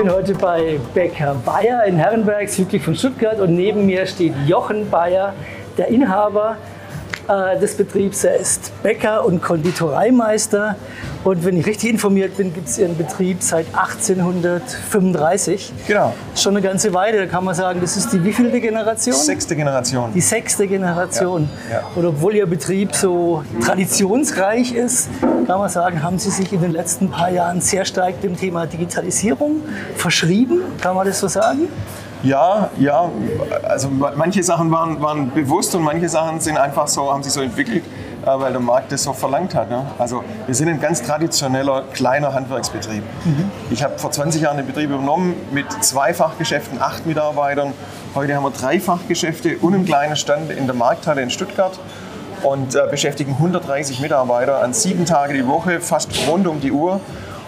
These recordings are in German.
Ich bin heute bei Bäcker Bayer in Herrenberg, südlich von Stuttgart und neben mir steht Jochen Bayer, der Inhaber äh, des Betriebs. Er ist Bäcker und Konditoreimeister und wenn ich richtig informiert bin, gibt es Ihren Betrieb seit 1835. Genau. Schon eine ganze Weile, da kann man sagen, das ist die wievielte Generation? Sechste Generation. Die sechste Generation. Ja, ja. Und obwohl Ihr Betrieb so traditionsreich ist, kann man sagen, haben Sie sich in den letzten paar Jahren sehr stark dem Thema Digitalisierung verschrieben. Kann man das so sagen? Ja, ja, also manche Sachen waren, waren bewusst und manche Sachen sind einfach so, haben sich so entwickelt, weil der Markt das so verlangt hat. Ne? Also wir sind ein ganz traditioneller kleiner Handwerksbetrieb. Mhm. Ich habe vor 20 Jahren den Betrieb übernommen mit zwei Fachgeschäften, acht Mitarbeitern. Heute haben wir drei Fachgeschäfte und einen kleinen Stand in der Markthalle in Stuttgart und äh, beschäftigen 130 Mitarbeiter an sieben Tage die Woche, fast rund um die Uhr.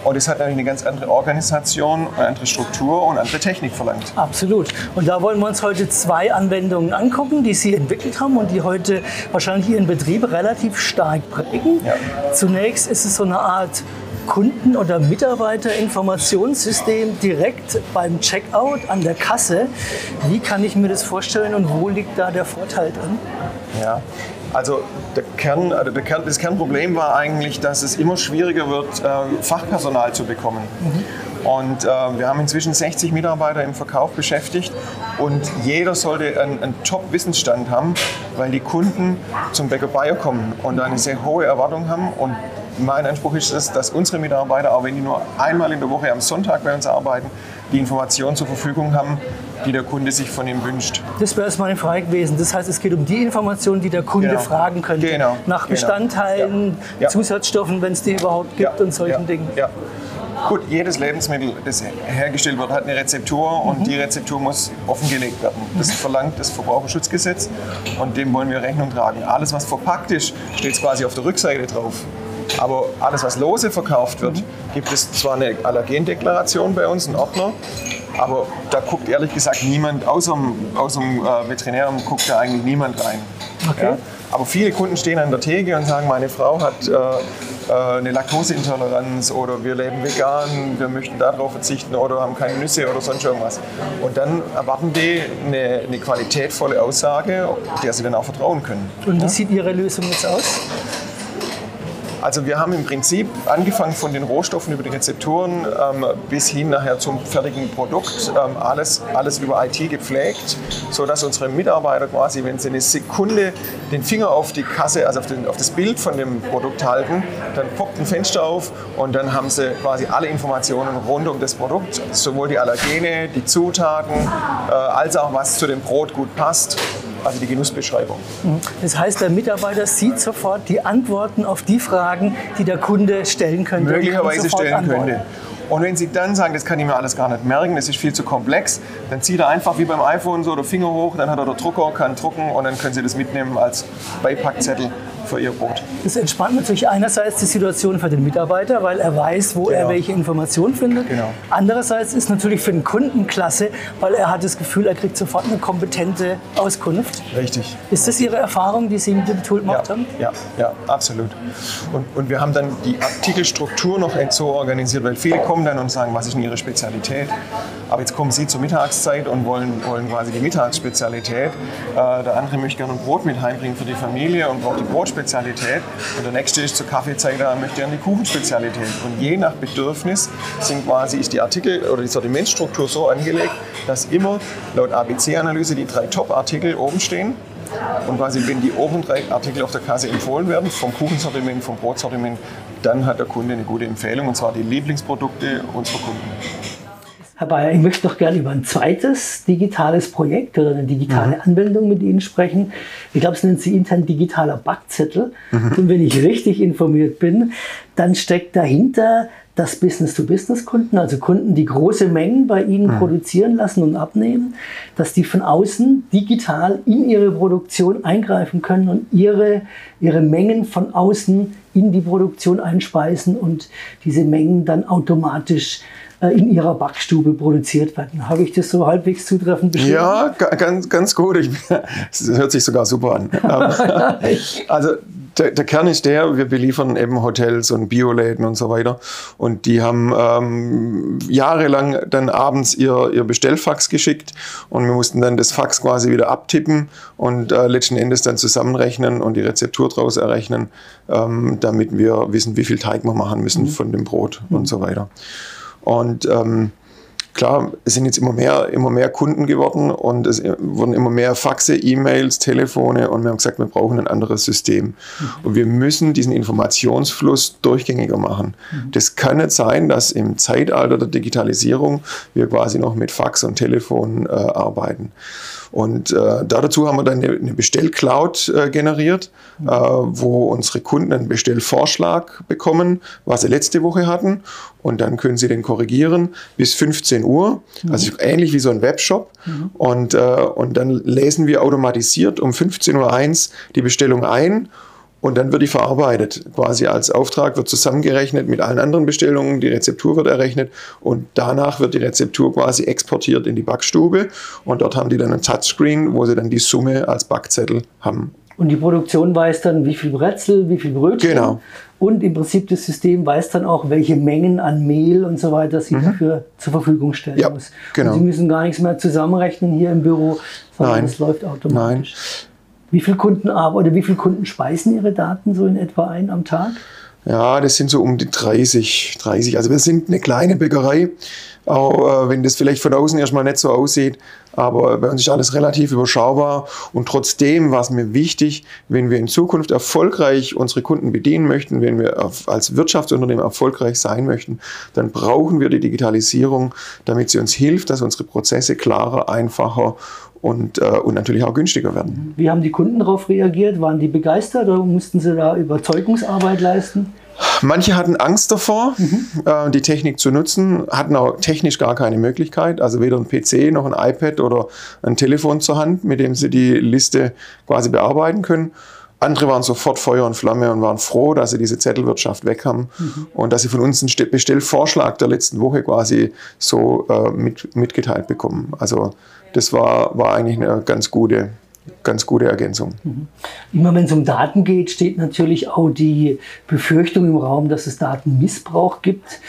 Und es hat natürlich eine ganz andere Organisation, eine andere Struktur und andere Technik verlangt. Absolut. Und da wollen wir uns heute zwei Anwendungen angucken, die Sie entwickelt haben und die heute wahrscheinlich Ihren Betrieb relativ stark prägen. Ja. Zunächst ist es so eine Art Kunden- oder Mitarbeiterinformationssystem direkt beim Checkout an der Kasse. Wie kann ich mir das vorstellen und wo liegt da der Vorteil drin? Ja. Also, der Kern, also der Kern, das Kernproblem war eigentlich, dass es immer schwieriger wird, äh, Fachpersonal zu bekommen. Und äh, wir haben inzwischen 60 Mitarbeiter im Verkauf beschäftigt und jeder sollte einen, einen Top-Wissensstand haben, weil die Kunden zum Bäcker Bayer kommen und eine sehr hohe Erwartung haben. Und mein Anspruch ist es, dass unsere Mitarbeiter, auch wenn die nur einmal in der Woche am Sonntag bei uns arbeiten, die Informationen zur Verfügung haben, die der Kunde sich von ihm wünscht. Das wäre jetzt meine Frage gewesen. Das heißt, es geht um die Informationen, die der Kunde Genau. fragen könnte. Genau. Nach Genau. Bestandteilen, Ja. Zusatzstoffen, wenn es die überhaupt gibt und solchen Dingen. Ja. Gut, jedes Lebensmittel, das hergestellt wird, hat eine Rezeptur und Mhm. die Rezeptur muss offengelegt werden. Das verlangt das Verbraucherschutzgesetz und dem wollen wir Rechnung tragen. Alles, was verpackt ist, steht quasi auf der Rückseite drauf. Aber alles, was lose verkauft wird, Mhm. gibt es zwar eine Allergendeklaration bei uns, einen Ordner, aber da guckt ehrlich gesagt niemand, außer dem, außer dem äh, Veterinäramt guckt da eigentlich niemand rein. Okay. Aber viele Kunden stehen an der Theke und sagen, meine Frau hat äh, äh, eine Laktoseintoleranz oder wir leben vegan, wir möchten darauf verzichten oder haben keine Nüsse oder sonst irgendwas. Und dann erwarten die eine, eine qualitätvolle Aussage, der sie dann auch vertrauen können. Und wie sieht Ihre Lösung jetzt aus? Also wir haben im Prinzip angefangen von den Rohstoffen über die Rezepturen ähm, bis hin nachher zum fertigen Produkt ähm, alles, alles über IT gepflegt, sodass unsere Mitarbeiter quasi, wenn sie eine Sekunde den Finger auf die Kasse, also auf, den, auf das Bild von dem Produkt halten, dann poppt ein Fenster auf und dann haben sie quasi alle Informationen rund um das Produkt, sowohl die Allergene, die Zutaten, äh, als auch was zu dem Brot gut passt, also die Genussbeschreibung. Das heißt, der Mitarbeiter sieht sofort die Antworten auf die Fragen, die der Kunde stellen könnte. möglicherweise stellen antworten. könnte. Und wenn Sie dann sagen, das kann ich mir alles gar nicht merken, das ist viel zu komplex, dann zieht er einfach wie beim iPhone so den Finger hoch, dann hat er den Drucker, kann drucken und dann können Sie das mitnehmen als Beipackzettel für Ihr Brot. Das entspannt natürlich einerseits die Situation für den Mitarbeiter, weil er weiß, wo er Genau. welche Informationen findet. Genau. Andererseits ist natürlich für den Kunden klasse, weil er hat das Gefühl, er kriegt sofort eine kompetente Auskunft. Richtig. Ist das Ihre Erfahrung, die Sie mit dem Tool gemacht Ja, haben? ja, ja, absolut. Und, und wir haben dann die Artikelstruktur noch so organisiert, weil viele kommen dann und sagen, was ist denn Ihre Spezialität? Aber jetzt kommen Sie zur Mittagszeit und wollen, wollen quasi die Mittagsspezialität. Äh, der andere möchte gerne ein Brot mit heimbringen für die Familie und braucht die Brotspezialität. Und der nächste ist zur Kaffeezeit, da möchte gerne die Kuchenspezialität. Und je nach Bedürfnis sind quasi, ist die Artikel- oder die Sortimentsstruktur so angelegt, dass immer laut ABC-Analyse die drei Top-Artikel oben stehen. Und quasi, wenn die oberen drei Artikel auf der Kasse empfohlen werden, vom Kuchensortiment, vom Brotsortiment, dann hat der Kunde eine gute Empfehlung und zwar die Lieblingsprodukte unserer Kunden. Herr Bayer, ich möchte noch gerne über ein zweites digitales Projekt oder eine digitale Mhm. Anwendung mit Ihnen sprechen. Ich glaube, es nennt sich intern digitaler Backzettel. Mhm. Und wenn ich richtig informiert bin, dann steckt dahinter dass Business-to-Business-Kunden, also Kunden, die große Mengen bei Ihnen Mhm. produzieren lassen und abnehmen, dass die von außen digital in ihre Produktion eingreifen können und ihre, ihre Mengen von außen in die Produktion einspeisen und diese Mengen dann automatisch äh, in ihrer Backstube produziert werden. Habe ich das so halbwegs zutreffend beschrieben? Ja, ga- ganz, ganz gut. Ich, das hört sich sogar super an. Ähm, also der, der, Kern ist der, wir beliefern eben Hotels und Bioläden und so weiter. Und die haben ähm, jahrelang dann abends ihr, ihr Bestellfax geschickt und wir mussten dann das Fax quasi wieder abtippen und äh, letzten Endes dann zusammenrechnen und die Rezeptur daraus errechnen, ähm, damit wir wissen, wie viel Teig wir machen müssen mhm. von dem Brot mhm. und so weiter. Und ähm, klar, es sind jetzt immer mehr, immer mehr Kunden geworden und es wurden immer mehr Faxe, E-Mails, Telefone und wir haben gesagt, wir brauchen ein anderes System. Mhm. Und wir müssen diesen Informationsfluss durchgängiger machen. Mhm. Das kann nicht sein, dass im Zeitalter der Digitalisierung wir quasi noch mit Fax und Telefon äh, arbeiten. Und äh, dazu haben wir dann eine, eine Bestellcloud äh, generiert, mhm. äh, wo unsere Kunden einen Bestellvorschlag bekommen, was sie letzte Woche hatten. Und dann können sie den korrigieren bis 15 Uhr. Mhm. Also ähnlich wie so ein Webshop. Mhm. Und, äh, und dann lesen wir automatisiert um 15.01 Uhr die Bestellung ein und dann wird die verarbeitet. Quasi als Auftrag wird zusammengerechnet mit allen anderen Bestellungen, die Rezeptur wird errechnet und danach wird die Rezeptur quasi exportiert in die Backstube und dort haben die dann ein Touchscreen, wo sie dann die Summe als Backzettel haben. Und die Produktion weiß dann, wie viel Brezel, wie viel Brötchen. Genau. Und im Prinzip das System weiß dann auch, welche Mengen an Mehl und so weiter sie mhm. dafür zur Verfügung stellen ja, muss. Genau. Und sie müssen gar nichts mehr zusammenrechnen hier im Büro, sondern es läuft automatisch. Nein. Wie viele Kunden oder wie viele Kunden speisen Ihre Daten so in etwa ein am Tag? Ja, das sind so um die 30, 30. Also wir sind eine kleine Bäckerei, auch äh, wenn das vielleicht von außen erstmal nicht so aussieht. Aber bei uns ist alles relativ überschaubar. Und trotzdem war es mir wichtig, wenn wir in Zukunft erfolgreich unsere Kunden bedienen möchten, wenn wir als Wirtschaftsunternehmen erfolgreich sein möchten, dann brauchen wir die Digitalisierung, damit sie uns hilft, dass unsere Prozesse klarer, einfacher und, äh, und natürlich auch günstiger werden. Wie haben die Kunden darauf reagiert? Waren die begeistert oder mussten sie da Überzeugungsarbeit leisten? Manche hatten Angst davor, mhm. äh, die Technik zu nutzen, hatten auch technisch gar keine Möglichkeit, also weder ein PC noch ein iPad oder ein Telefon zur Hand, mit dem sie die Liste quasi bearbeiten können. Andere waren sofort Feuer und Flamme und waren froh, dass sie diese Zettelwirtschaft weg haben mhm. und dass sie von uns einen Bestellvorschlag der letzten Woche quasi so äh, mit, mitgeteilt bekommen. Also das war, war eigentlich eine ganz gute, ganz gute Ergänzung. Mhm. Immer wenn es um Daten geht, steht natürlich auch die Befürchtung im Raum, dass es Datenmissbrauch gibt.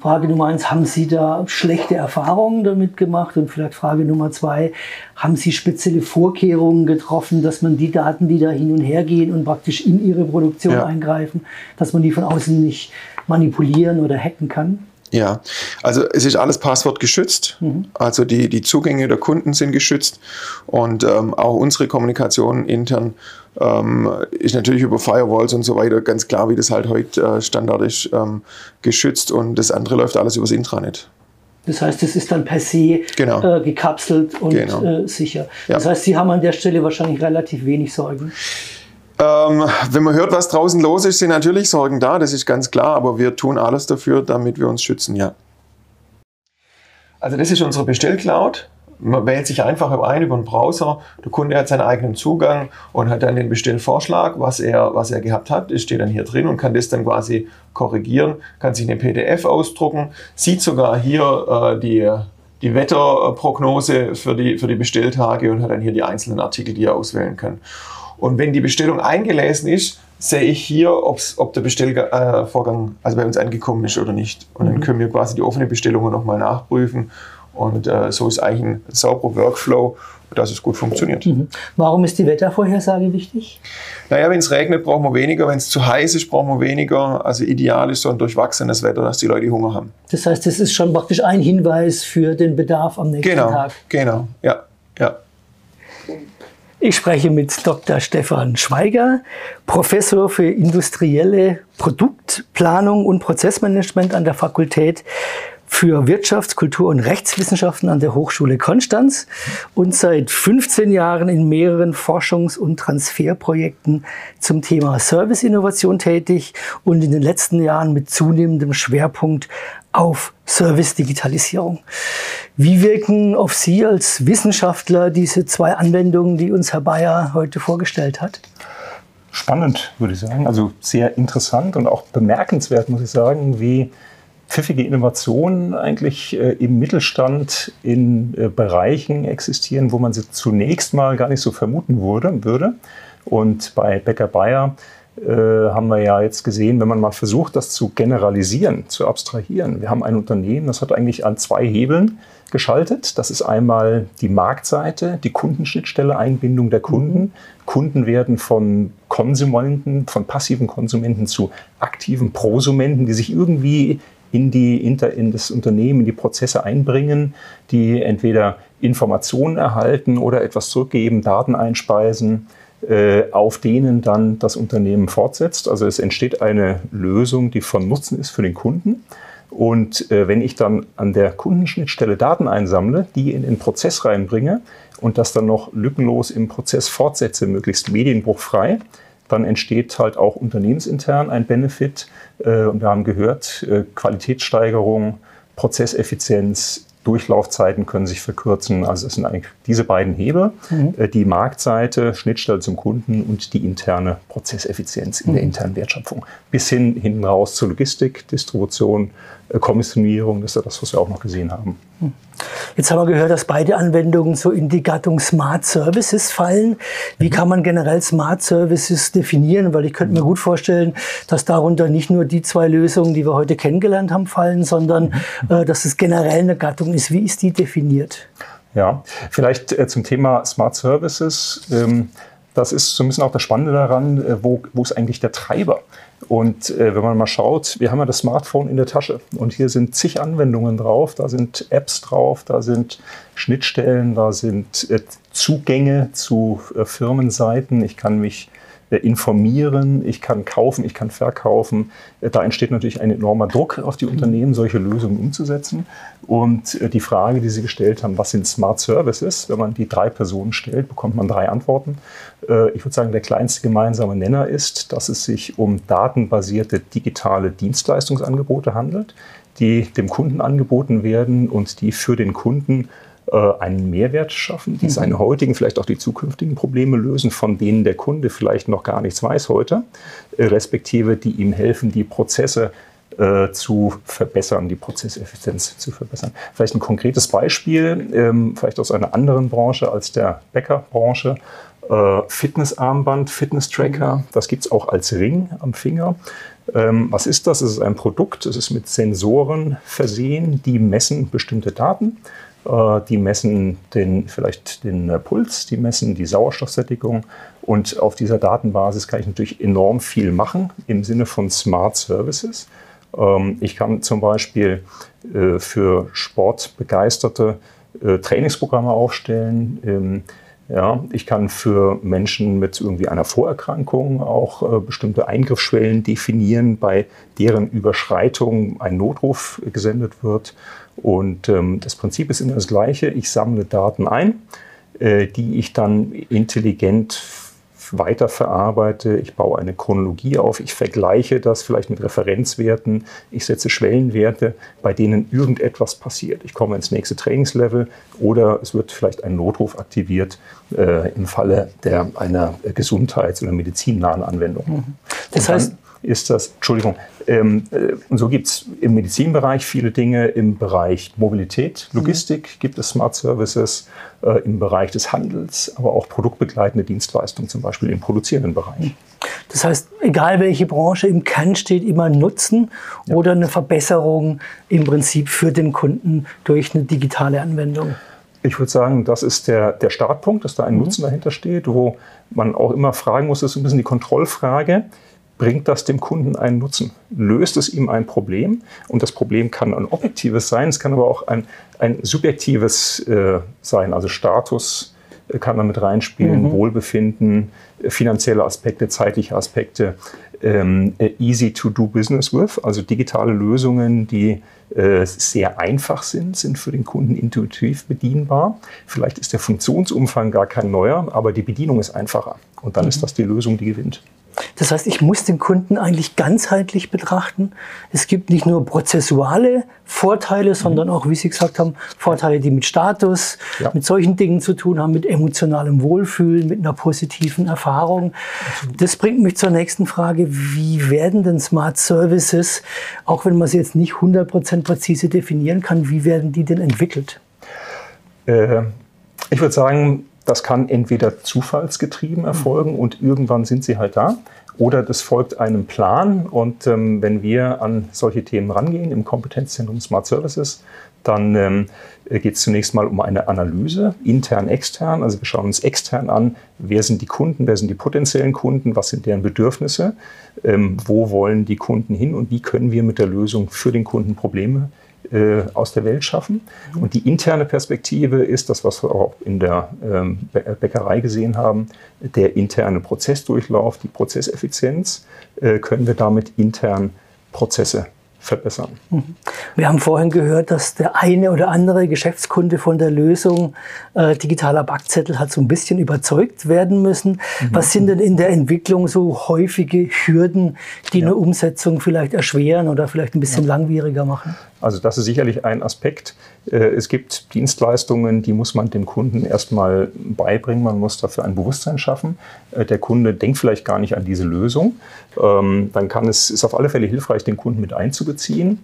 Frage Nummer eins, haben Sie da schlechte Erfahrungen damit gemacht? Und vielleicht Frage Nummer zwei, haben Sie spezielle Vorkehrungen getroffen, dass man die Daten, die da hin und her gehen und praktisch in Ihre Produktion ja. eingreifen, dass man die von außen nicht manipulieren oder hacken kann? Ja, also es ist alles passwortgeschützt. Mhm. Also die, die Zugänge der Kunden sind geschützt und ähm, auch unsere Kommunikation intern ähm, ist natürlich über Firewalls und so weiter ganz klar, wie das halt heute äh, Standard ist, ähm, geschützt und das andere läuft alles übers Intranet. Das heißt, es ist dann per se genau. äh, gekapselt und genau. äh, sicher. Ja. Das heißt, Sie haben an der Stelle wahrscheinlich relativ wenig Sorgen. Ähm, wenn man hört, was draußen los ist, sind natürlich Sorgen da, das ist ganz klar, aber wir tun alles dafür, damit wir uns schützen, ja. Also das ist unsere Bestellcloud. Man wählt sich einfach ein über den Browser. Der Kunde hat seinen eigenen Zugang und hat dann den Bestellvorschlag, was er, was er gehabt hat. Das steht dann hier drin und kann das dann quasi korrigieren, kann sich eine PDF ausdrucken, sieht sogar hier äh, die, die Wetterprognose für die, für die Bestelltage und hat dann hier die einzelnen Artikel, die er auswählen kann. Und wenn die Bestellung eingelesen ist, sehe ich hier, ob der Bestellvorgang also bei uns angekommen ist oder nicht. Und dann mhm. können wir quasi die offene Bestellung nochmal nachprüfen. Und äh, so ist eigentlich ein sauberer Workflow, dass es gut funktioniert. Mhm. Warum ist die Wettervorhersage wichtig? Naja, wenn es regnet, brauchen wir weniger. Wenn es zu heiß ist, brauchen wir weniger. Also ideal ist so ein durchwachsenes Wetter, dass die Leute Hunger haben. Das heißt, das ist schon praktisch ein Hinweis für den Bedarf am nächsten genau, Tag. Genau, ja, ja. Ich spreche mit Dr. Stefan Schweiger, Professor für industrielle Produktplanung und Prozessmanagement an der Fakultät für Wirtschafts-, Kultur- und Rechtswissenschaften an der Hochschule Konstanz und seit 15 Jahren in mehreren Forschungs- und Transferprojekten zum Thema Serviceinnovation tätig und in den letzten Jahren mit zunehmendem Schwerpunkt auf Service-Digitalisierung. Wie wirken auf Sie als Wissenschaftler diese zwei Anwendungen, die uns Herr Bayer heute vorgestellt hat? Spannend, würde ich sagen. Also sehr interessant und auch bemerkenswert, muss ich sagen, wie pfiffige Innovationen eigentlich äh, im Mittelstand in äh, Bereichen existieren, wo man sie zunächst mal gar nicht so vermuten würde. würde. Und bei Becker Bayer äh, haben wir ja jetzt gesehen, wenn man mal versucht, das zu generalisieren, zu abstrahieren. Wir haben ein Unternehmen, das hat eigentlich an zwei Hebeln geschaltet. Das ist einmal die Marktseite, die Kundenschnittstelle, Einbindung der Kunden. Kunden werden von Konsumenten, von passiven Konsumenten zu aktiven Prosumenten, die sich irgendwie in, die, in das Unternehmen, in die Prozesse einbringen, die entweder Informationen erhalten oder etwas zurückgeben, Daten einspeisen, äh, auf denen dann das Unternehmen fortsetzt. Also es entsteht eine Lösung, die von Nutzen ist für den Kunden. Und äh, wenn ich dann an der Kundenschnittstelle Daten einsammle, die in den Prozess reinbringe und das dann noch lückenlos im Prozess fortsetze, möglichst medienbruchfrei, dann entsteht halt auch unternehmensintern ein Benefit. Äh, und wir haben gehört, äh, Qualitätssteigerung, Prozesseffizienz, Durchlaufzeiten können sich verkürzen. Also es sind eigentlich diese beiden Hebel, mhm. Äh, die Marktseite, Schnittstelle zum Kunden und die interne Prozesseffizienz in mhm. der internen Wertschöpfung. Bis hin hinten raus zur Logistik, Distribution, Kommissionierung, das ist ja das, was wir auch noch gesehen haben. Mhm. Jetzt haben wir gehört, dass beide Anwendungen so in die Gattung Smart Services fallen. Wie mhm. kann man generell Smart Services definieren? Weil ich könnte mir gut vorstellen, dass darunter nicht nur die zwei Lösungen, die wir heute kennengelernt haben, fallen, sondern mhm. äh, dass es generell eine Gattung ist. Wie ist die definiert? Ja, vielleicht äh, zum Thema Smart Services. Ähm, das ist so ein bisschen auch das Spannende daran, äh, wo, wo ist eigentlich der Treiber? Und äh, wenn man mal schaut, wir haben ja das Smartphone in der Tasche und hier sind zig Anwendungen drauf, da sind Apps drauf, da sind Schnittstellen, da sind äh, Zugänge zu äh, Firmenseiten. Ich kann mich informieren, ich kann kaufen, ich kann verkaufen. Äh, da entsteht natürlich ein enormer Druck auf die Unternehmen, solche Lösungen umzusetzen. Und äh, die Frage, die Sie gestellt haben, was sind Smart Services? Wenn man die drei Personen stellt, bekommt man drei Antworten. Ich würde sagen, der kleinste gemeinsame Nenner ist, dass es sich um datenbasierte digitale Dienstleistungsangebote handelt, die dem Kunden angeboten werden und die für den Kunden äh, einen Mehrwert schaffen, die mhm. seine heutigen, vielleicht auch die zukünftigen Probleme lösen, von denen der Kunde vielleicht noch gar nichts weiß heute, äh, respektive die ihm helfen, die Prozesse äh, zu verbessern, die Prozesseffizienz zu verbessern. Vielleicht ein konkretes Beispiel, ähm, vielleicht aus einer anderen Branche als der Bäckerbranche. Äh, Fitnessarmband, Fitness-Tracker, mhm. das gibt es auch als Ring am Finger. Ähm, was ist das? Es ist ein Produkt, es ist mit Sensoren versehen, die messen bestimmte Daten äh, die messen den, vielleicht den äh, Puls, die messen die Sauerstoffsättigung. Und auf dieser Datenbasis kann ich natürlich enorm viel machen im Sinne von Smart Services. Ähm, ich kann zum Beispiel äh, für Sportbegeisterte Trainingsprogramme aufstellen. Ja, ich kann für Menschen mit irgendwie einer Vorerkrankung auch äh, bestimmte Eingriffsschwellen definieren, bei deren Überschreitung ein Notruf gesendet wird. Und ähm, das Prinzip ist immer das gleiche. Ich sammle Daten ein, äh, die ich dann intelligent weiterverarbeite. Ich baue eine Chronologie auf. Ich vergleiche das vielleicht mit Referenzwerten. Ich setze Schwellenwerte, bei denen irgendetwas passiert. Ich komme ins nächste Trainingslevel oder es wird vielleicht ein Notruf aktiviert äh, im Falle der, einer gesundheits- oder medizinnahen Anwendung. Mhm. Das heißt, ist das, Entschuldigung, ähm, äh, und so gibt es im Medizinbereich viele Dinge, im Bereich Mobilität, Logistik mhm. gibt es Smart Services, äh, im Bereich des Handels, aber auch produktbegleitende Dienstleistungen, zum Beispiel im produzierenden Bereich. Das heißt, egal welche Branche im Kern steht, immer Nutzen ja. oder eine Verbesserung im Prinzip für den Kunden durch eine digitale Anwendung. Ich würde sagen, das ist der, der Startpunkt, dass da ein mhm. Nutzen dahinter steht, wo man auch immer fragen muss, das ist ein bisschen die Kontrollfrage bringt das dem Kunden einen Nutzen? Löst es ihm ein Problem? Und das Problem kann ein objektives sein, es kann aber auch ein, ein subjektives äh, sein, also Status äh, kann da mit reinspielen, mhm. Wohlbefinden, äh, finanzielle Aspekte, zeitliche Aspekte, ähm, äh, easy to do business with, also digitale Lösungen, die äh, sehr einfach sind, sind für den Kunden intuitiv bedienbar. Vielleicht ist der Funktionsumfang gar kein neuer, aber die Bedienung ist einfacher. Und dann mhm. ist das die Lösung, die gewinnt. Das heißt, ich muss den Kunden eigentlich ganzheitlich betrachten. Es gibt nicht nur prozessuale Vorteile, sondern mhm. auch, wie Sie gesagt haben, Vorteile, die mit Status, ja. mit solchen Dingen zu tun haben, mit emotionalem Wohlfühlen, mit einer positiven Erfahrung. Das bringt mich zur nächsten Frage. Wie werden denn Smart Services, auch wenn man sie jetzt nicht 100% präzise definieren kann, wie werden die denn entwickelt? Äh, ich würde sagen, Das kann entweder zufallsgetrieben erfolgen und irgendwann sind sie halt da. Oder das folgt einem Plan. Und ähm, wenn wir an solche Themen rangehen im Kompetenzzentrum Smart Services, dann ähm, geht es zunächst mal um eine Analyse, intern, extern. Also wir schauen uns extern an, wer sind die Kunden, wer sind die potenziellen Kunden, was sind deren Bedürfnisse, ähm, wo wollen die Kunden hin und wie können wir mit der Lösung für den Kunden Probleme äh, aus der Welt schaffen. Und die interne Perspektive ist das, was wir auch in der ähm, Bäckerei gesehen haben, der interne Prozessdurchlauf, die Prozesseffizienz. Äh, können wir damit intern Prozesse verbessern. Mhm. Wir haben vorhin gehört, dass der eine oder andere Geschäftskunde von der Lösung äh, digitaler Backzettel hat so ein bisschen überzeugt werden müssen. Mhm. Was sind denn in der Entwicklung so häufige Hürden, die ja. eine Umsetzung vielleicht erschweren oder vielleicht ein bisschen ja. langwieriger machen? Also das ist sicherlich ein Aspekt. Äh, es gibt Dienstleistungen, die muss man dem Kunden erstmal beibringen. Man muss dafür ein Bewusstsein schaffen. Äh, der Kunde denkt vielleicht gar nicht an diese Lösung. Ähm, dann kann es, ist auf alle Fälle hilfreich, den Kunden mit einzubeziehen.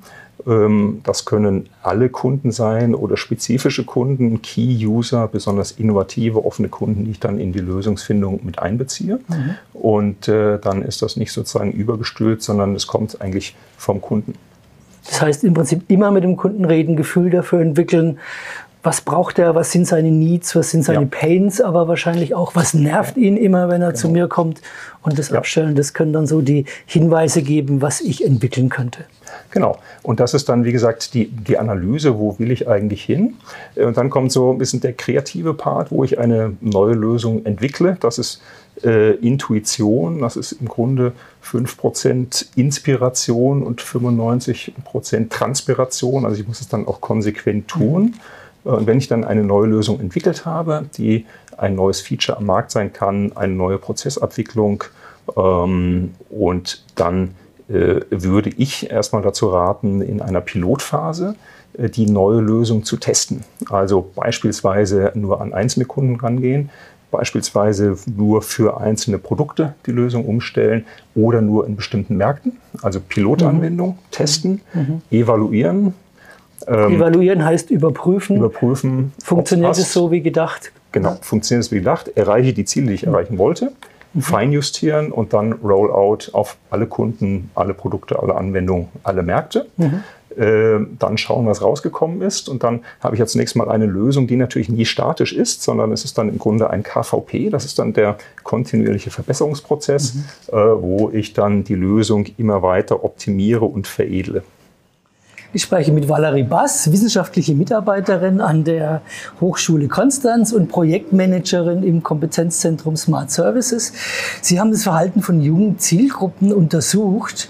Ähm, das können alle Kunden sein oder spezifische Kunden, Key-User, besonders innovative, offene Kunden, die ich dann in die Lösungsfindung mit einbeziehe. Mhm. Und äh, dann ist das nicht sozusagen übergestülpt, sondern es kommt eigentlich vom Kunden. Das heißt im Prinzip immer mit dem Kunden reden, Gefühl dafür entwickeln, was braucht er, was sind seine Needs, was sind seine ja. Pains, aber wahrscheinlich auch, was nervt ihn immer, wenn er genau. zu mir kommt. Und das ja. Abstellen, das können dann so die Hinweise geben, was ich entwickeln könnte. Genau. Und das ist dann, wie gesagt, die, die Analyse, wo will ich eigentlich hin? Und dann kommt so ein bisschen der kreative Part, wo ich eine neue Lösung entwickle. Das ist äh, Intuition, das ist im Grunde 5% Inspiration und 95% Transpiration. Also ich muss es dann auch konsequent tun. Mhm. Und wenn ich dann eine neue Lösung entwickelt habe, die ein neues Feature am Markt sein kann, eine neue Prozessabwicklung ähm, und dann äh, würde ich erstmal dazu raten, in einer Pilotphase äh, die neue Lösung zu testen. Also beispielsweise nur an einzelne Kunden rangehen, beispielsweise nur für einzelne Produkte die Lösung umstellen oder nur in bestimmten Märkten. Also Pilotanwendung, mhm. testen, mhm. evaluieren. Ähm, evaluieren heißt überprüfen. Überprüfen. Funktioniert es so wie gedacht? Genau, funktioniert es wie gedacht. Erreiche die Ziele, die ich mhm. erreichen wollte. Mhm. Feinjustieren und dann Rollout auf alle Kunden, alle Produkte, alle Anwendungen, alle Märkte. Äh, dann schauen, was rausgekommen ist. Und dann habe ich ja zunächst mal eine Lösung, die natürlich nie statisch ist, sondern es ist dann im Grunde ein KVP. Das ist dann der kontinuierliche Verbesserungsprozess, mhm. äh, wo ich dann die Lösung immer weiter optimiere und veredle. Ich spreche mit Valerie Bass, wissenschaftliche Mitarbeiterin an der Hochschule Konstanz und Projektmanagerin im Kompetenzzentrum Smart Services. Sie haben das Verhalten von jungen Zielgruppen untersucht.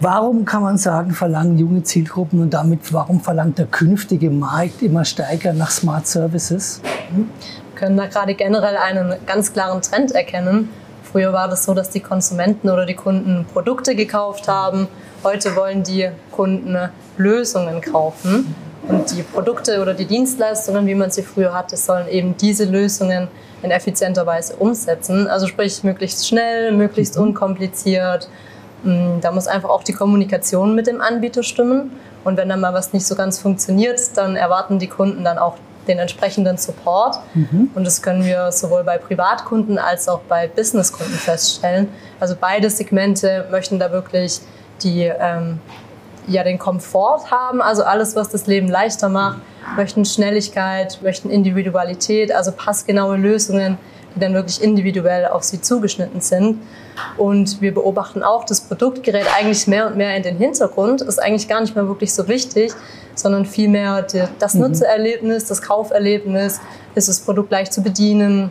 Warum kann man sagen, verlangen junge Zielgruppen und damit warum verlangt der künftige Markt immer stärker nach Smart Services? Wir können da gerade generell einen ganz klaren Trend erkennen. Früher war das so, dass die Konsumenten oder die Kunden Produkte gekauft haben. Heute wollen die Kunden Lösungen kaufen. Und die Produkte oder die Dienstleistungen, wie man sie früher hatte, sollen eben diese Lösungen in effizienter Weise umsetzen. Also sprich, möglichst schnell, möglichst mhm. unkompliziert. Mm, da muss einfach auch die Kommunikation mit dem Anbieter stimmen. Und wenn dann mal was nicht so ganz funktioniert, dann erwarten die Kunden dann auch den entsprechenden Support. Mhm. Und das können wir sowohl bei Privatkunden als auch bei Businesskunden feststellen. Also beide Segmente möchten da wirklich die ähm, ja den Komfort haben, also alles, was das Leben leichter macht, möchten Schnelligkeit, möchten Individualität, also passgenaue Lösungen, die dann wirklich individuell auf sie zugeschnitten sind. Und wir beobachten auch, das Produkt gerät eigentlich mehr und mehr in den Hintergrund, ist eigentlich gar nicht mehr wirklich so wichtig, sondern vielmehr das mhm. Nutzererlebnis, das Kauferlebnis, ist das Produkt leicht zu bedienen,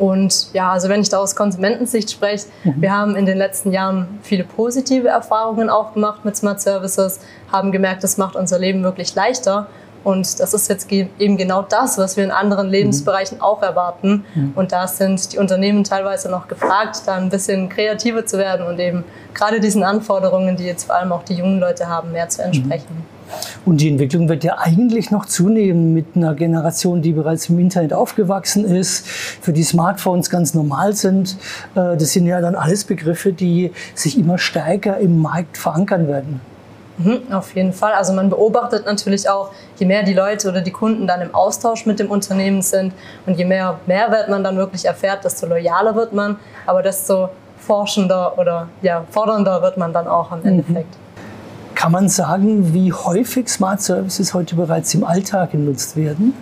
und ja, also wenn ich da aus Konsumentensicht spreche, mhm. wir haben in den letzten Jahren viele positive Erfahrungen auch gemacht mit Smart Services, haben gemerkt, das macht unser Leben wirklich leichter. Und das ist jetzt eben genau das, was wir in anderen mhm. Lebensbereichen mhm. auch erwarten. Mhm. Und da sind die Unternehmen teilweise noch gefragt, da ein bisschen kreativer zu werden und eben gerade diesen Anforderungen, die jetzt vor allem auch die jungen Leute haben, mehr zu entsprechen. Mhm. Und die Entwicklung wird ja eigentlich noch zunehmen mit einer Generation, die bereits im Internet aufgewachsen ist, für die Smartphones ganz normal sind. Äh, das sind ja dann alles Begriffe, die sich immer stärker im Markt verankern werden. Mhm, auf jeden Fall. Also man beobachtet natürlich auch, je mehr die Leute oder die Kunden dann im Austausch mit dem Unternehmen sind und je mehr Mehrwert man dann wirklich erfährt, desto loyaler wird man, aber desto forschender oder ja, fordernder wird man dann auch im Endeffekt. Kann man sagen, wie häufig Smart Services heute bereits im Alltag genutzt werden?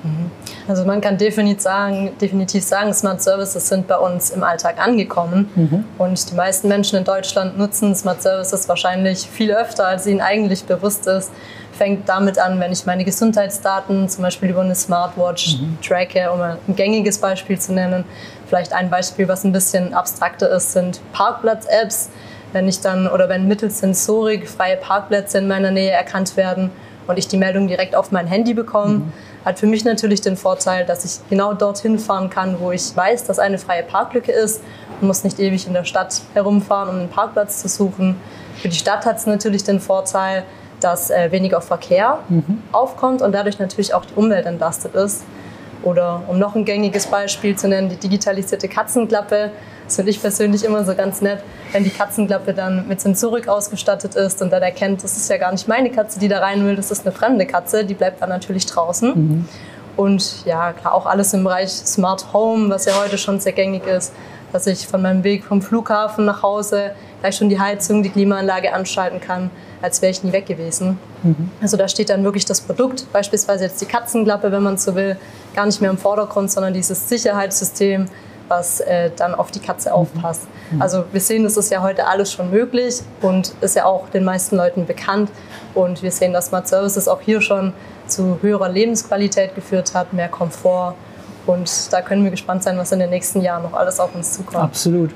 Also man kann definitiv sagen, definitiv sagen, Smart Services sind bei uns im Alltag angekommen. Mhm. Und die meisten Menschen in Deutschland nutzen Smart Services wahrscheinlich viel öfter, als ihnen eigentlich bewusst ist. Fängt damit an, wenn ich meine Gesundheitsdaten zum Beispiel über eine Smartwatch Mhm. tracke, um ein gängiges Beispiel zu nennen. Vielleicht ein Beispiel, was ein bisschen abstrakter ist, sind Parkplatz-Apps. Wenn ich dann oder wenn mittels Sensorik freie Parkplätze in meiner Nähe erkannt werden und ich die Meldung direkt auf mein Handy bekomme, hat für mich natürlich den Vorteil, dass ich genau dorthin fahren kann, wo ich weiß, dass eine freie Parklücke ist und muss nicht ewig in der Stadt herumfahren, um einen Parkplatz zu suchen. Für die Stadt hat es natürlich den Vorteil, dass äh, weniger Verkehr aufkommt und dadurch natürlich auch die Umwelt entlastet ist. Oder um noch ein gängiges Beispiel zu nennen, die digitalisierte Katzenklappe. Das finde ich persönlich immer so ganz nett, wenn die Katzenklappe dann mit Sensorik ausgestattet ist und dann erkennt, das ist ja gar nicht meine Katze, die da rein will, das ist eine fremde Katze, die bleibt dann natürlich draußen. Und ja, klar, auch alles im Bereich Smart Home, was ja heute schon sehr gängig ist, dass ich von meinem Weg vom Flughafen nach Hause gleich schon die Heizung, die Klimaanlage anschalten kann, als wäre ich nie weg gewesen. Also da steht dann wirklich das Produkt, beispielsweise jetzt die Katzenklappe, wenn man so will, gar nicht mehr im Vordergrund, sondern dieses Sicherheitssystem, was äh, dann auf die Katze aufpasst. Also wir sehen, das ist ja heute alles schon möglich und ist ja auch den meisten Leuten bekannt. Und wir sehen, dass Smart Services auch hier schon zu höherer Lebensqualität geführt hat, mehr Komfort. Und da können wir gespannt sein, was in den nächsten Jahren noch alles auf uns zukommt. Absolut.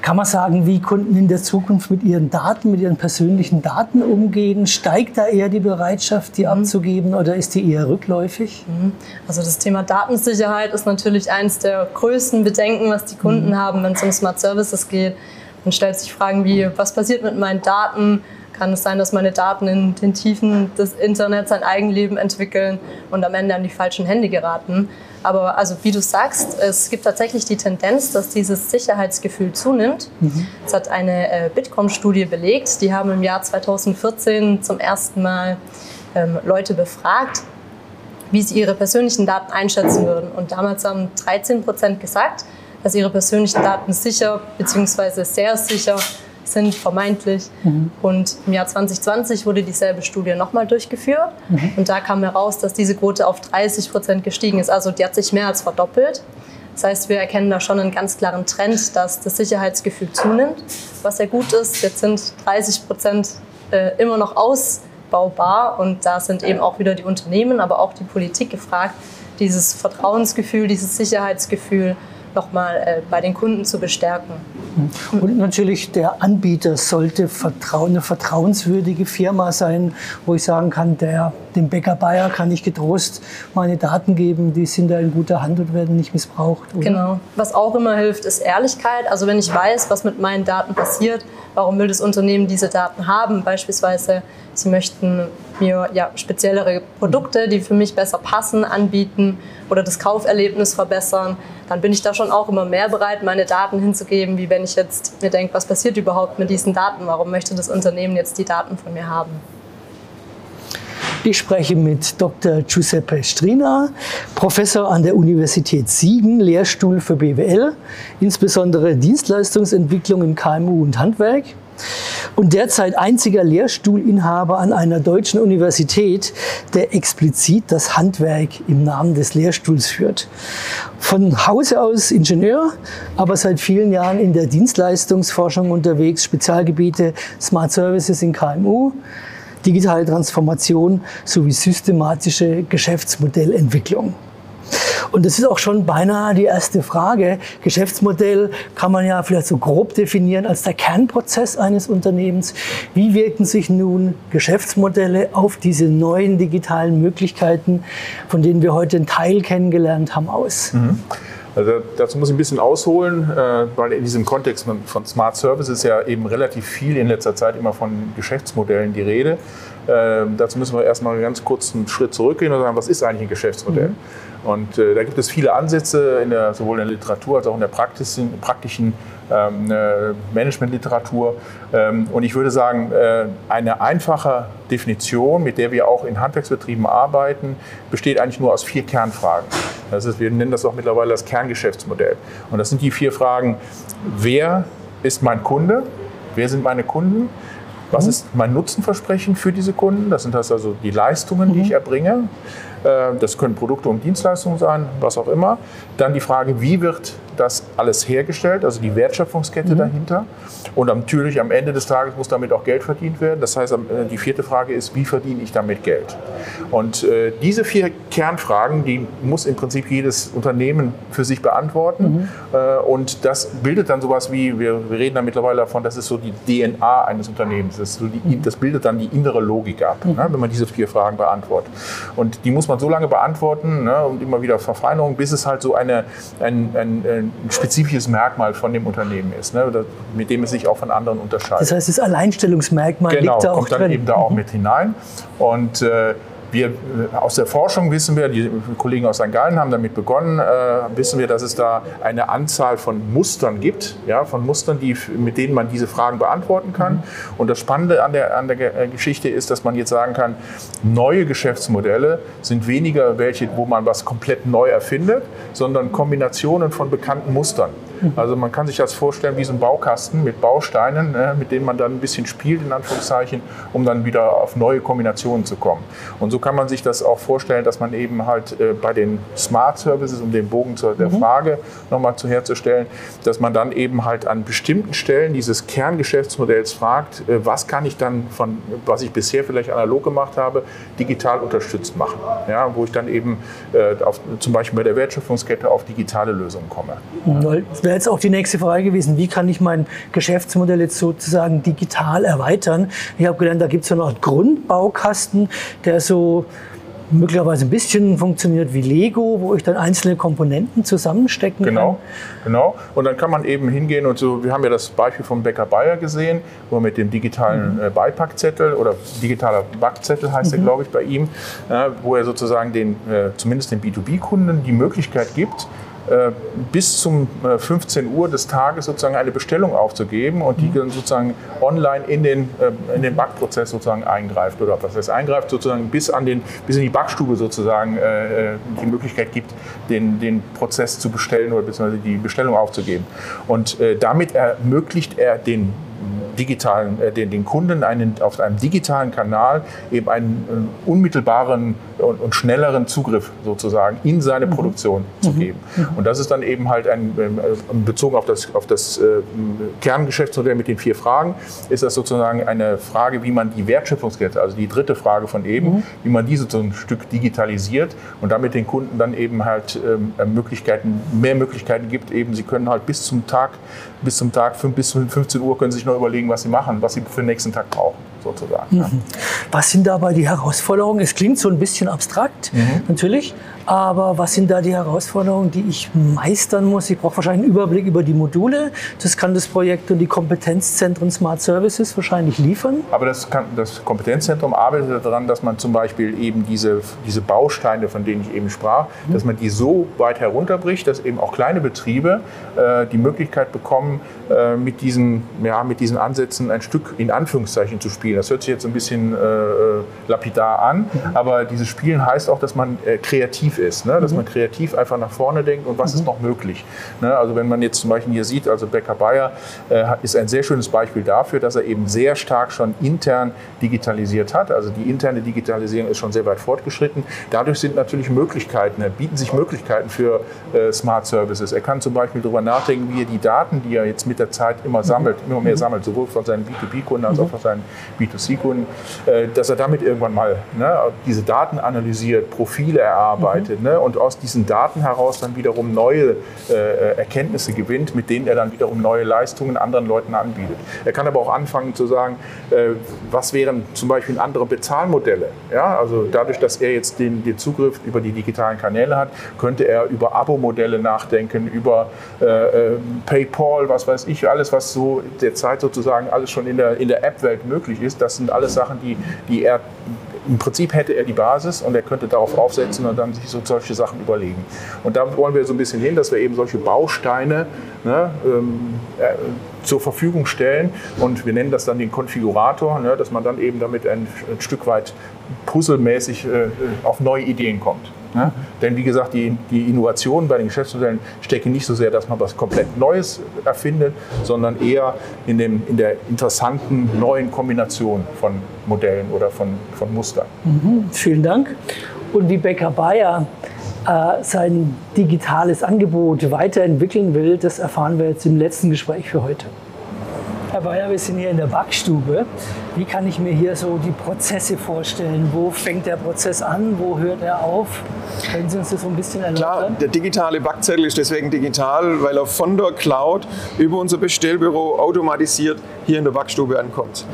Kann man sagen, wie Kunden in der Zukunft mit ihren Daten, mit ihren persönlichen Daten umgehen? Steigt da eher die Bereitschaft, die abzugeben oder ist die eher rückläufig? Also das Thema Datensicherheit ist natürlich eines der größten Bedenken, was die Kunden haben, wenn es um Smart Services geht. Man stellt sich Fragen wie, was passiert mit meinen Daten? Kann es sein, dass meine Daten in den Tiefen des Internets ein Eigenleben entwickeln und am Ende an die falschen Hände geraten? Aber also wie du sagst, es gibt tatsächlich die Tendenz, dass dieses Sicherheitsgefühl zunimmt. Das hat eine äh, Bitkom-Studie belegt. Die haben im Jahr 2014 zum ersten Mal ähm, Leute befragt, wie sie ihre persönlichen Daten einschätzen würden. Und damals haben 13 Prozent gesagt, dass ihre persönlichen Daten sicher bzw. sehr sicher sind, vermeintlich. Und im Jahr 2020 wurde dieselbe Studie nochmal durchgeführt. Und da kam heraus, dass diese Quote auf 30 Prozent gestiegen ist. Also die hat sich mehr als verdoppelt. Das heißt, wir erkennen da schon einen ganz klaren Trend, dass das Sicherheitsgefühl zunimmt, was sehr gut ist. Jetzt sind 30 Prozent äh, immer noch ausbaubar und da sind eben auch wieder die Unternehmen, aber auch die Politik gefragt, dieses Vertrauensgefühl, dieses Sicherheitsgefühl nochmal äh, bei den Kunden zu bestärken. Und natürlich der Anbieter sollte eine vertrauenswürdige Firma sein, wo ich sagen kann, der, dem Bäcker Bayer kann ich getrost meine Daten geben, die sind da in guter Hand und werden nicht missbraucht. Oder? Genau. Was auch immer hilft, ist Ehrlichkeit. Also wenn ich weiß, was mit meinen Daten passiert, warum will das Unternehmen diese Daten haben? Beispielsweise, sie möchten mir ja, speziellere Produkte, die für mich besser passen, anbieten oder das Kauferlebnis verbessern, dann bin ich da schon auch immer mehr bereit, meine Daten hinzugeben, wie wenn ich jetzt mir denke, was passiert überhaupt mit diesen Daten? Warum möchte das Unternehmen jetzt die Daten von mir haben? Ich spreche mit Dr. Giuseppe Strina, Professor an der Universität Siegen, Lehrstuhl für BWL, insbesondere Dienstleistungsentwicklung im KMU und Handwerk und derzeit einziger Lehrstuhlinhaber an einer deutschen Universität, der explizit das Handwerk im Namen des Lehrstuhls führt. Von Hause aus Ingenieur, aber seit vielen Jahren in der Dienstleistungsforschung unterwegs, Spezialgebiete Smart Services in KMU, digitale Transformation sowie systematische Geschäftsmodellentwicklung. Und das ist auch schon beinahe die erste Frage. Geschäftsmodell kann man ja vielleicht so grob definieren als der Kernprozess eines Unternehmens. Wie wirken sich nun Geschäftsmodelle auf diese neuen digitalen Möglichkeiten, von denen wir heute einen Teil kennengelernt haben, aus? Also dazu muss ich ein bisschen ausholen, äh, weil in diesem Kontext von- Smart Services ja eben relativ viel in letzter Zeit immer von Geschäftsmodellen die Rede. Ähm, dazu müssen wir erstmal ganz kurz einen Schritt zurückgehen und sagen, was ist eigentlich ein Geschäftsmodell? Und äh, da gibt es viele Ansätze, in der, sowohl in der Literatur als auch in der praktischen, praktischen ähm, Managementliteratur. Ähm, und ich würde sagen, äh, eine einfache Definition, mit der wir auch in Handwerksbetrieben arbeiten, besteht eigentlich nur aus vier Kernfragen. Das ist, wir nennen das auch mittlerweile das Kerngeschäftsmodell. Und das sind die vier Fragen, wer ist mein Kunde? Wer sind meine Kunden? Was mhm. ist mein Nutzenversprechen für diese Kunden? Das sind das also die Leistungen, die ich mhm. erbringe. Äh, das können Produkte und Dienstleistungen sein, was auch immer. Dann die Frage, wie wird das alles hergestellt, also die Wertschöpfungskette mhm. dahinter. Und natürlich am Ende des Tages muss damit auch Geld verdient werden. Das heißt, äh, die vierte Frage ist, wie verdiene ich damit Geld? Und äh, diese vier Kernfragen, die muss im Prinzip jedes Unternehmen für sich beantworten. Mhm. Äh, und das bildet dann sowas wie, wir, wir, reden da mittlerweile davon, das ist so die DNA eines Unternehmens. Das, so die, mhm. das bildet dann die innere Logik ab, mhm. ne, wenn man diese vier Fragen beantwortet. Und die muss man so lange beantworten ne, und immer wieder Verfeinerung, bis es halt so eine, ein, ein, ein ein spezifisches Merkmal von dem Unternehmen ist, ne, mit dem es sich auch von anderen unterscheidet. Das heißt, das Alleinstellungsmerkmal genau, liegt da auch kommt dann drin. eben da auch mhm. mit hinein. Und äh, wir, äh, aus der Forschung wissen wir, die Kollegen aus St. Gallen haben damit begonnen, äh, wissen wir, dass es da eine Anzahl von Mustern gibt, ja, von Mustern, die, mit denen man diese Fragen beantworten kann. Mhm. Und das Spannende an der, an der äh, Geschichte ist, dass man jetzt sagen kann, neue Geschäftsmodelle sind weniger welche, wo man was komplett neu erfindet, sondern Kombinationen von bekannten Mustern. Also man kann sich das vorstellen wie so ein Baukasten mit Bausteinen, ne, mit denen man dann ein bisschen spielt, in Anführungszeichen, um dann wieder auf neue Kombinationen zu kommen. Und so kann man sich das auch vorstellen, dass man eben halt äh, bei den Smart Services, um den Bogen zur der mhm. Frage nochmal zu herzustellen, dass man dann eben halt an bestimmten Stellen dieses Kerngeschäftsmodells fragt, äh, was kann ich dann von, was ich bisher vielleicht analog gemacht habe, digital unterstützt machen. Ja, wo ich dann eben äh, auf, zum Beispiel bei der Wertschöpfungskette auf digitale Lösungen komme. Mhm wäre jetzt auch die nächste Frage gewesen, wie kann ich mein Geschäftsmodell jetzt sozusagen digital erweitern? Ich habe gelernt, da gibt es so eine Art Grundbaukasten, der so möglicherweise ein bisschen funktioniert wie Lego, wo ich dann einzelne Komponenten zusammenstecken genau, kann. Genau, Und dann kann man eben hingehen und so, wir haben ja das Beispiel vom Bäcker Bayer gesehen, wo er mit dem digitalen mhm. Äh, Beipackzettel oder digitaler Backzettel heißt mhm. er, glaube ich, bei ihm, wo er sozusagen den, äh, zumindest den B2B-Kunden die Möglichkeit gibt, bis zum 15 äh, Uhr des Tages sozusagen eine Bestellung aufzugeben und die dann sozusagen online in den, äh, in den Backprozess sozusagen eingreift oder was heißt eingreift sozusagen bis an den bis in die Backstube sozusagen die Möglichkeit gibt, den, den Prozess zu bestellen oder beziehungsweise die Bestellung aufzugeben. Und damit ermöglicht er den digitalen, äh, den, den Kunden einen, auf einem digitalen Kanal eben einen äh, unmittelbaren und, und, schnelleren Zugriff sozusagen in seine mhm. Produktion mhm. zu geben. Mhm. Und das ist dann eben halt ein, ähm, bezogen auf das, auf das äh, Kerngeschäftsmodell mit den vier Fragen, ist das sozusagen eine Frage, wie man die Wertschöpfungskette, also die dritte Frage von eben, mhm. wie man diese so ein Stück digitalisiert und damit den Kunden dann eben halt ähm, Möglichkeiten, mehr Möglichkeiten gibt, eben sie können halt bis zum Tag, bis zum Tag, bis 15 Uhr können sie sich noch überlegen, was sie machen, was sie für den nächsten Tag brauchen, sozusagen. Mhm. Was sind dabei die Herausforderungen? Es klingt so ein bisschen abstrakt, mhm. natürlich, aber was sind da die Herausforderungen, die ich meistern muss? Ich brauche wahrscheinlich einen Überblick über die Module. Das kann das Projekt und die Kompetenzzentren Smart Services wahrscheinlich liefern. Aber das, kann, das Kompetenzzentrum arbeitet daran, dass man zum Beispiel eben diese, diese Bausteine, von denen ich eben sprach, mhm. dass man die so weit herunterbricht, dass eben auch kleine Betriebe äh, die Möglichkeit bekommen, äh, mit, diesen, ja, mit diesen Ansätzen ein Stück in Anführungszeichen zu spielen. Das hört sich jetzt ein bisschen äh, äh lapidar an, mhm. aber dieses Spielen heißt auch, dass man äh, kreativ kreativ ist, ne? dass mhm. man kreativ einfach nach vorne denkt und was mhm. ist noch möglich. Ne? Also wenn man jetzt zum Beispiel hier sieht, also Becker Bayer äh, ist ein sehr schönes Beispiel dafür, dass er eben sehr stark schon intern digitalisiert hat. Also die interne Digitalisierung ist schon sehr weit fortgeschritten. Dadurch sind natürlich Möglichkeiten, bieten sich Möglichkeiten für äh, Smart Services. Er kann zum Beispiel darüber nachdenken, wie er die Daten, die er jetzt mit der Zeit immer mhm. sammelt, immer mehr mhm. sammelt, sowohl von seinen B2B-Kunden als auch von seinen B2C-Kunden, äh, dass er damit irgendwann mal ne, diese Daten analysiert, Profile erarbeitet, arbeitet ne? und aus diesen Daten heraus dann wiederum neue äh, Erkenntnisse gewinnt, mit denen er dann wiederum neue Leistungen anderen Leuten anbietet. Er kann aber auch anfangen zu sagen, äh, was wären zum Beispiel andere Bezahlmodelle. Ja? Also dadurch, dass er jetzt den, den Zugriff über die digitalen Kanäle hat, könnte er über Abo-Modelle nachdenken, über äh, äh PayPal, was weiß ich, alles, was so derzeit sozusagen alles schon in der, in der App-Welt möglich ist. Das sind alles Sachen, die, die er im Prinzip hätte er die Basis und er könnte darauf aufsetzen und dann sich so solche Sachen überlegen. Und da wollen wir so ein bisschen hin, dass wir eben solche Bausteine ne, ähm, äh, zur Verfügung stellen und wir nennen das dann den Konfigurator, ne, dass man dann eben damit ein, ein Stück weit puzzelmäßig äh, auf neue Ideen kommt. Ne? Denn wie gesagt, die, die Innovation bei den Geschäftsmodellen steckt nicht so sehr, dass man was komplett Neues erfindet, sondern eher in, dem, in der interessanten neuen Kombination von Modellen oder von, von Mustern. Mhm, vielen Dank. Und wie Becker Bayer äh, sein digitales Angebot weiterentwickeln will, das erfahren wir jetzt im letzten Gespräch für heute. Herr Bayer, wir sind hier in der Backstube. Wie kann ich mir hier so die Prozesse vorstellen? Wo fängt der Prozess an? Wo hört er auf? Können Sie uns das so ein bisschen erläutern? Klar, der digitale Backzettel ist deswegen digital, weil er von der Cloud über unser Bestellbüro automatisiert hier in der Backstube ankommt.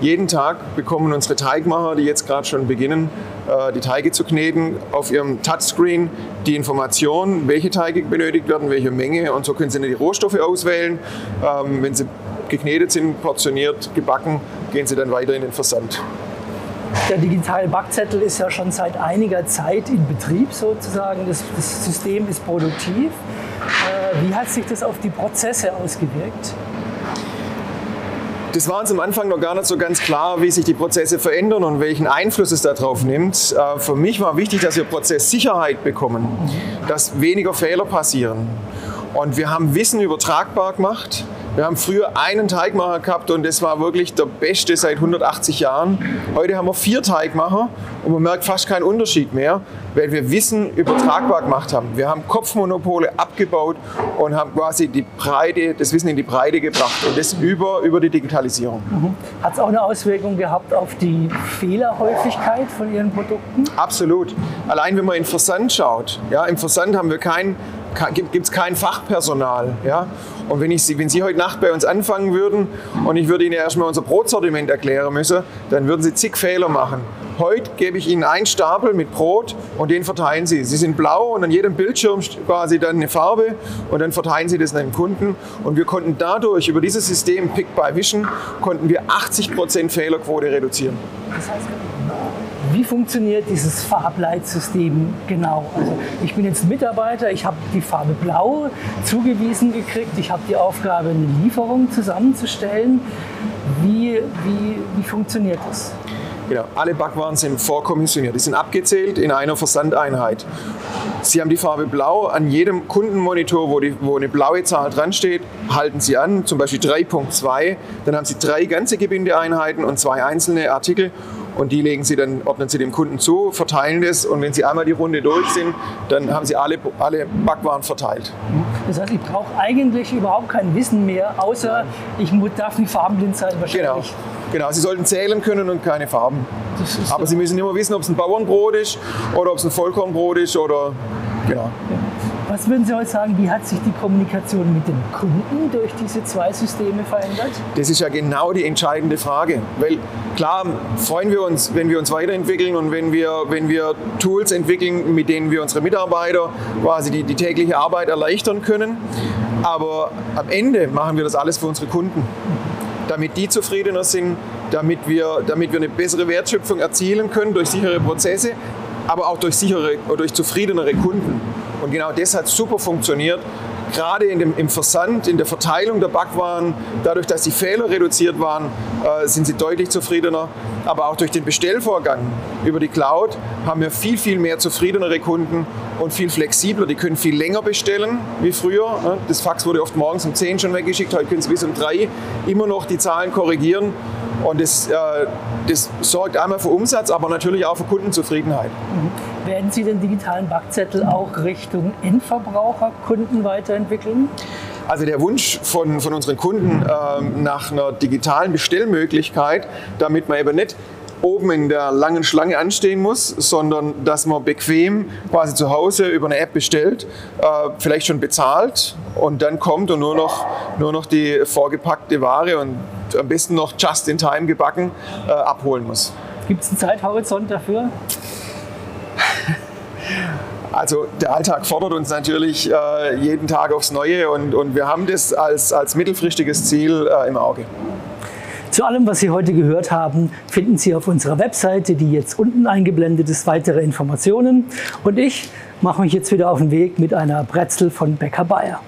Jeden Tag bekommen unsere Teigmacher, die jetzt gerade schon beginnen, äh, die Teige zu kneten, auf ihrem Touchscreen die Information, welche Teige benötigt werden, welche Menge und so können sie die Rohstoffe auswählen. Ähm, wenn sie geknetet sind, portioniert, gebacken, gehen sie dann weiter in den Versand. Der digitale Backzettel ist ja schon seit einiger Zeit in Betrieb sozusagen. Das, das System ist produktiv. Äh, wie hat sich das auf die Prozesse ausgewirkt? Das war uns am Anfang noch gar nicht so ganz klar, wie sich die Prozesse verändern und welchen Einfluss es darauf nimmt. Äh, für mich war wichtig, dass wir Prozesssicherheit bekommen, dass weniger Fehler passieren. Und wir haben Wissen übertragbar gemacht. Wir haben früher einen Teigmacher gehabt und das war wirklich der beste seit 180 Jahren. Heute haben wir vier Teigmacher und man merkt fast keinen Unterschied mehr, weil wir Wissen übertragbar gemacht haben. Wir haben Kopfmonopole abgebaut und haben quasi die Breite, das Wissen in die Breite gebracht und das über, über die Digitalisierung. Mhm. Hat es auch eine Auswirkung gehabt auf die Fehlerhäufigkeit von Ihren Produkten? Absolut. Allein wenn man in Versand schaut, ja, im Versand haben wir kein gibt es kein Fachpersonal. Ja? Und wenn, ich, wenn Sie heute Nacht bei uns anfangen würden und ich würde Ihnen erstmal unser Brotsortiment erklären müssen, dann würden Sie zig Fehler machen. Heute gebe ich Ihnen einen Stapel mit Brot und den verteilen Sie. Sie sind blau und an jedem Bildschirm quasi dann eine Farbe und dann verteilen Sie das an den Kunden. Und wir konnten dadurch über dieses System Pick by Vision konnten wir 80% Fehlerquote reduzieren. Das heißt, wie funktioniert dieses Farbleitsystem genau? Also ich bin jetzt Mitarbeiter, ich habe die Farbe Blau zugewiesen gekriegt, ich habe die Aufgabe, eine Lieferung zusammenzustellen. Wie, wie, wie funktioniert das? Genau, alle Backwaren sind vorkommissioniert. Die sind abgezählt in einer Versandeinheit. Sie haben die Farbe Blau. An jedem Kundenmonitor, wo, die, wo eine blaue Zahl dran steht, halten Sie an, zum Beispiel 3.2. Dann haben Sie drei ganze Gebindeeinheiten und zwei einzelne Artikel und die legen Sie dann, ordnen Sie dem Kunden zu, verteilen es und wenn Sie einmal die Runde durch sind, dann haben Sie alle, alle Backwaren verteilt. Das heißt, ich brauche eigentlich überhaupt kein Wissen mehr, außer ich darf nicht farbenblind sein wahrscheinlich. Genau. Genau, Sie sollten zählen können und keine Farben. Aber Sie müssen immer wissen, ob es ein Bauernbrot ist oder ob es ein Vollkornbrot ist oder genau. Was würden Sie heute sagen, wie hat sich die Kommunikation mit dem Kunden durch diese zwei Systeme verändert? Das ist ja genau die entscheidende Frage. Weil klar freuen wir uns, wenn wir uns weiterentwickeln und wenn wir, wenn wir Tools entwickeln, mit denen wir unsere Mitarbeiter quasi die, die tägliche Arbeit erleichtern können. Aber am Ende machen wir das alles für unsere Kunden damit die zufriedener sind, damit wir, damit wir eine bessere Wertschöpfung erzielen können durch sichere Prozesse, aber auch durch, sichere, durch zufriedenere Kunden. Und genau das hat super funktioniert. Gerade in dem, im Versand, in der Verteilung der Backwaren, dadurch, dass die Fehler reduziert waren, äh, sind sie deutlich zufriedener. Aber auch durch den Bestellvorgang über die Cloud haben wir viel, viel mehr zufriedenere Kunden und viel flexibler. Die können viel länger bestellen wie früher. Ne? Das Fax wurde oft morgens um 10 schon weggeschickt, heute können sie bis um 3 immer noch die Zahlen korrigieren. Und das, äh, das sorgt einmal für Umsatz, aber natürlich auch für Kundenzufriedenheit. Mhm. Werden Sie den digitalen Backzettel auch Richtung Endverbraucher, Kunden weiterentwickeln? Also der Wunsch von, von unseren Kunden äh, nach einer digitalen Bestellmöglichkeit, damit man eben nicht oben in der langen Schlange anstehen muss, sondern dass man bequem quasi zu Hause über eine App bestellt, äh, vielleicht schon bezahlt und dann kommt und nur noch, nur noch die vorgepackte Ware und am besten noch just in time gebacken äh, abholen muss. Gibt es einen Zeithorizont dafür? Also der Alltag fordert uns natürlich äh, jeden Tag aufs Neue und, und wir haben das als, als mittelfristiges Ziel äh, im Auge. Zu allem, was Sie heute gehört haben, finden Sie auf unserer Webseite, die jetzt unten eingeblendet ist, weitere Informationen. Und ich mache mich jetzt wieder auf den Weg mit einer Brezel von Bäcker Bayer.